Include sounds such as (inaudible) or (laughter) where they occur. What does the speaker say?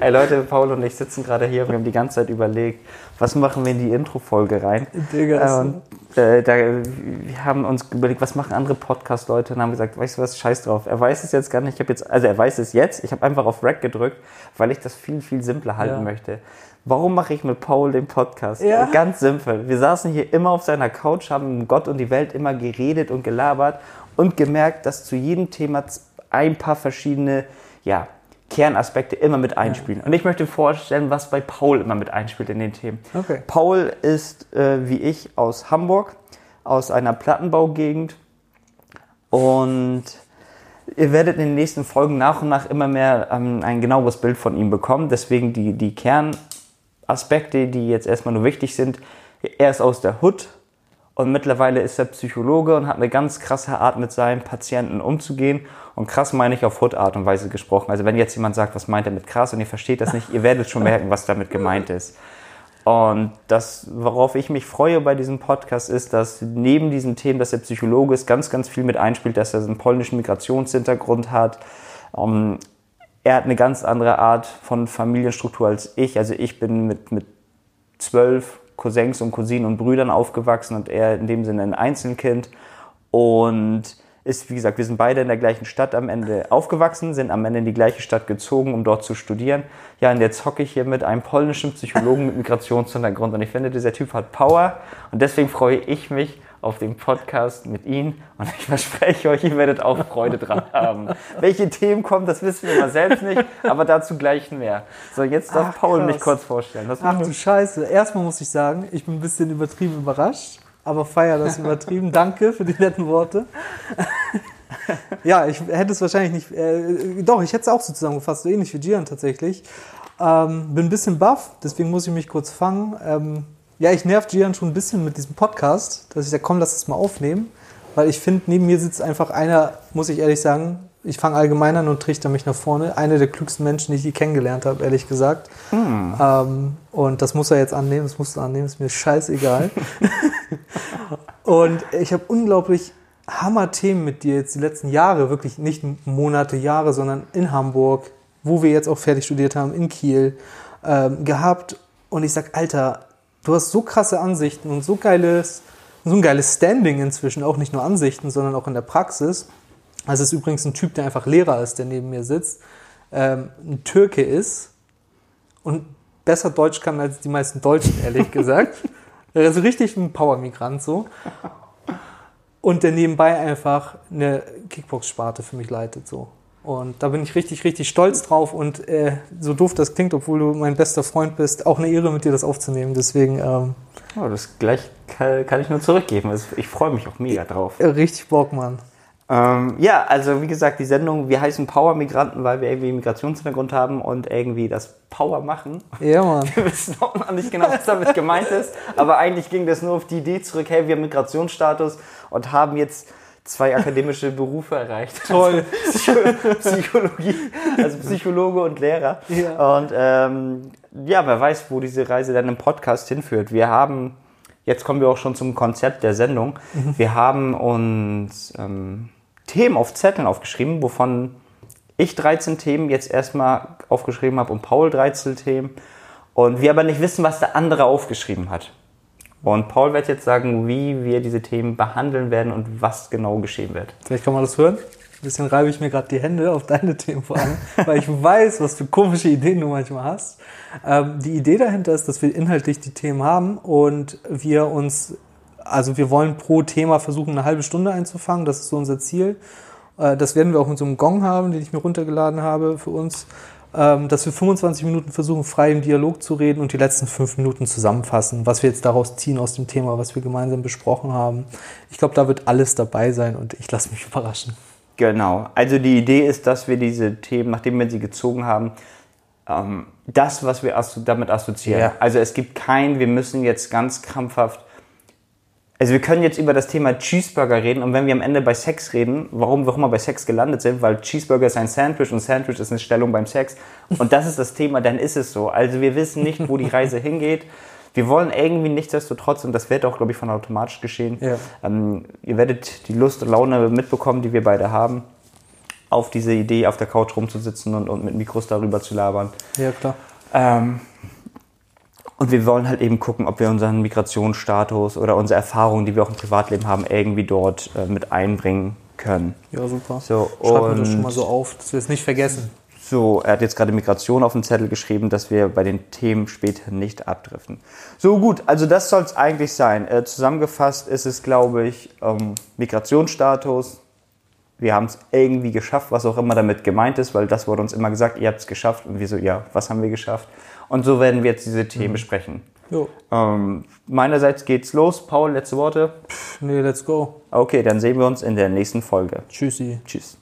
Hey Leute, Paul und ich sitzen gerade hier und wir haben die ganze Zeit überlegt, was machen wir in die Intro-Folge rein? Digga, und, äh, da, wir haben uns überlegt, was machen andere Podcast-Leute und haben gesagt, weißt du was, scheiß drauf. Er weiß es jetzt gar nicht. Ich habe jetzt, also er weiß es jetzt. Ich habe einfach auf Rack gedrückt, weil ich das viel, viel simpler halten Ja. möchte. Warum mache ich mit Paul den Podcast? Ja. Ganz simpel. Wir saßen hier immer auf seiner Couch, haben um Gott und die Welt immer geredet und gelabert und gemerkt, dass zu jedem Thema ein paar verschiedene, ja, Kernaspekte immer mit einspielen. Und ich möchte vorstellen, was bei Paul immer mit einspielt in den Themen. Okay. Paul ist äh, wie ich aus Hamburg, aus einer Plattenbaugegend und ihr werdet in den nächsten Folgen nach und nach immer mehr ähm, ein genaueres Bild von ihm bekommen. Deswegen die, die Kernaspekte, die jetzt erstmal nur wichtig sind. Er ist aus der Hood und mittlerweile ist er Psychologe und hat eine ganz krasse Art mit seinen Patienten umzugehen. Und krass meine ich auf Hood-Art und Weise gesprochen. Also wenn jetzt jemand sagt, was meint er mit krass und ihr versteht das nicht, ihr werdet schon merken, was damit gemeint ist. Und das, worauf ich mich freue bei diesem Podcast, ist, dass neben diesen Themen, dass er Psychologe ist, ganz, ganz viel mit einspielt, dass er einen polnischen Migrationshintergrund hat. Ähm, er hat eine ganz andere Art von Familienstruktur als ich. Also ich bin mit, mit zwölf Cousins und Cousinen und Brüdern aufgewachsen und er in dem Sinne ein Einzelkind. Und ist, wie gesagt, wir sind beide in der gleichen Stadt am Ende aufgewachsen, sind am Ende in die gleiche Stadt gezogen, um dort zu studieren. Ja, und jetzt hocke ich hier mit einem polnischen Psychologen mit Migrationshintergrund und ich finde, dieser Typ hat Power und deswegen freue ich mich auf den Podcast mit ihm und ich verspreche euch, ihr werdet auch Freude dran haben. Welche Themen kommen, das wissen wir mal selbst nicht, aber dazu gleich mehr. So, jetzt darf Ach, Paul krass. mich kurz vorstellen. Das Ach du Scheiße. Erstmal muss ich sagen, ich bin ein bisschen übertrieben überrascht, aber feier das (laughs) übertrieben. Danke für die netten Worte. (laughs) ja, ich hätte es wahrscheinlich nicht. Äh, doch, ich hätte es auch so zusammengefasst, so ähnlich wie Gian tatsächlich. Ähm, bin ein bisschen baff, deswegen muss ich mich kurz fangen. Ähm, ja, ich nerv Gian schon ein bisschen mit diesem Podcast, dass ich sage, komm, lass es mal aufnehmen. Weil ich finde, neben mir sitzt einfach einer, muss ich ehrlich sagen, ich fange allgemein an und trichter mich nach vorne. Einer der klügsten Menschen, die ich je kennengelernt habe, ehrlich gesagt. Ähm, und das muss er jetzt annehmen, das musst du annehmen, ist mir scheißegal. (laughs) und ich habe unglaublich Hammer-Themen mit dir jetzt die letzten Jahre, wirklich nicht Monate, Jahre, sondern in Hamburg, wo wir jetzt auch fertig studiert haben, in Kiel, ähm, gehabt. Und ich sag, Alter, du hast so krasse Ansichten und so geiles, so ein geiles Standing inzwischen, auch nicht nur Ansichten, sondern auch in der Praxis. Also es ist übrigens ein Typ, der einfach Lehrer ist, der neben mir sitzt, ähm, ein Türke ist und besser Deutsch kann als die meisten Deutschen, ehrlich (laughs) gesagt. Also richtig ein Power-Migrant so. Und der nebenbei einfach eine Kickbox-Sparte für mich leitet so. Und da bin ich richtig, richtig stolz drauf und äh, so doof das klingt, obwohl du mein bester Freund bist, auch eine Ehre mit dir das aufzunehmen. Deswegen ähm, Ja, das gleich kann, kann ich nur zurückgeben. Also ich freue mich auch mega drauf. richtig Bock, Mann. Ähm, ja, also wie gesagt, die Sendung, wir heißen Power-Migranten, weil wir irgendwie Migrationshintergrund haben und irgendwie das Power machen. Ja, Mann. (laughs) Wir wissen auch noch nicht genau, was damit gemeint ist, aber eigentlich ging das nur auf die Idee zurück, hey, wir haben Migrationsstatus und haben jetzt zwei akademische Berufe erreicht. Toll. Also (laughs) Psychologie, also Psychologe und Lehrer. Ja. Und ähm, ja, wer weiß, wo diese Reise dann im Podcast hinführt. Wir haben, jetzt kommen wir auch schon zum Konzept der Sendung. Wir haben uns ähm, Themen auf Zetteln aufgeschrieben, wovon ich 13 Themen jetzt erstmal aufgeschrieben habe und Paul 13 Themen. Und wir aber nicht wissen, was der andere aufgeschrieben hat. Und Paul wird jetzt sagen, wie wir diese Themen behandeln werden und was genau geschehen wird. Vielleicht kann man das hören. Ein bisschen reibe ich mir gerade die Hände auf deine Themen vor allem, (laughs) weil ich weiß, was für komische Ideen du manchmal hast. Ähm, die Idee dahinter ist, dass wir inhaltlich die Themen haben und wir uns, also wir wollen pro Thema versuchen, eine halbe Stunde einzufangen. Das ist so unser Ziel. Äh, das werden wir auch mit so einem Gong haben, den ich mir runtergeladen habe für uns. Ähm, dass wir 25 Minuten versuchen, frei im Dialog zu reden und die letzten fünf Minuten zusammenfassen, was wir jetzt daraus ziehen aus dem Thema, was wir gemeinsam besprochen haben. Ich glaube, da wird alles dabei sein und ich lasse mich (laughs) überraschen. Genau. Also die Idee ist, dass wir diese Themen, nachdem wir sie gezogen haben, ähm, das, was wir damit assoziieren. Ja. Also es gibt kein, wir müssen jetzt ganz krampfhaft. Also wir können jetzt über das Thema Cheeseburger reden und wenn wir am Ende bei Sex reden, warum wir auch immer bei Sex gelandet sind, weil Cheeseburger ist ein Sandwich und Sandwich ist eine Stellung beim Sex und das ist das Thema, dann ist es so. Also wir wissen nicht, wo die Reise (laughs) hingeht. Wir wollen irgendwie nichtsdestotrotz, und das wird auch, glaube ich, von automatisch geschehen, Ja. ähm, ihr werdet die Lust und Laune mitbekommen, die wir beide haben. auf diese Idee, auf der Couch rumzusitzen und, und mit Mikros darüber zu labern. Ja, klar. Ähm, und wir wollen halt eben gucken, ob wir unseren Migrationsstatus oder unsere Erfahrungen, die wir auch im Privatleben haben, irgendwie dort äh, mit einbringen können. Ja, super. So, Schreiben wir das schon mal so auf, dass wir es nicht vergessen. So, er hat jetzt gerade Migration auf den Zettel geschrieben, dass wir bei den Themen später nicht abdriften. So gut, also das soll es eigentlich sein. Äh, zusammengefasst ist es, glaube ich, ähm, Migrationsstatus. Wir haben es irgendwie geschafft, was auch immer damit gemeint ist, weil das wurde uns immer gesagt, ihr habt es geschafft. Und wir so, ja, was haben wir geschafft? Und so werden wir jetzt diese Themen besprechen. Jo. Ähm, meinerseits geht's los. Paul, letzte Worte. Nee, let's go. Okay, dann sehen wir uns in der nächsten Folge. Tschüssi. Tschüss.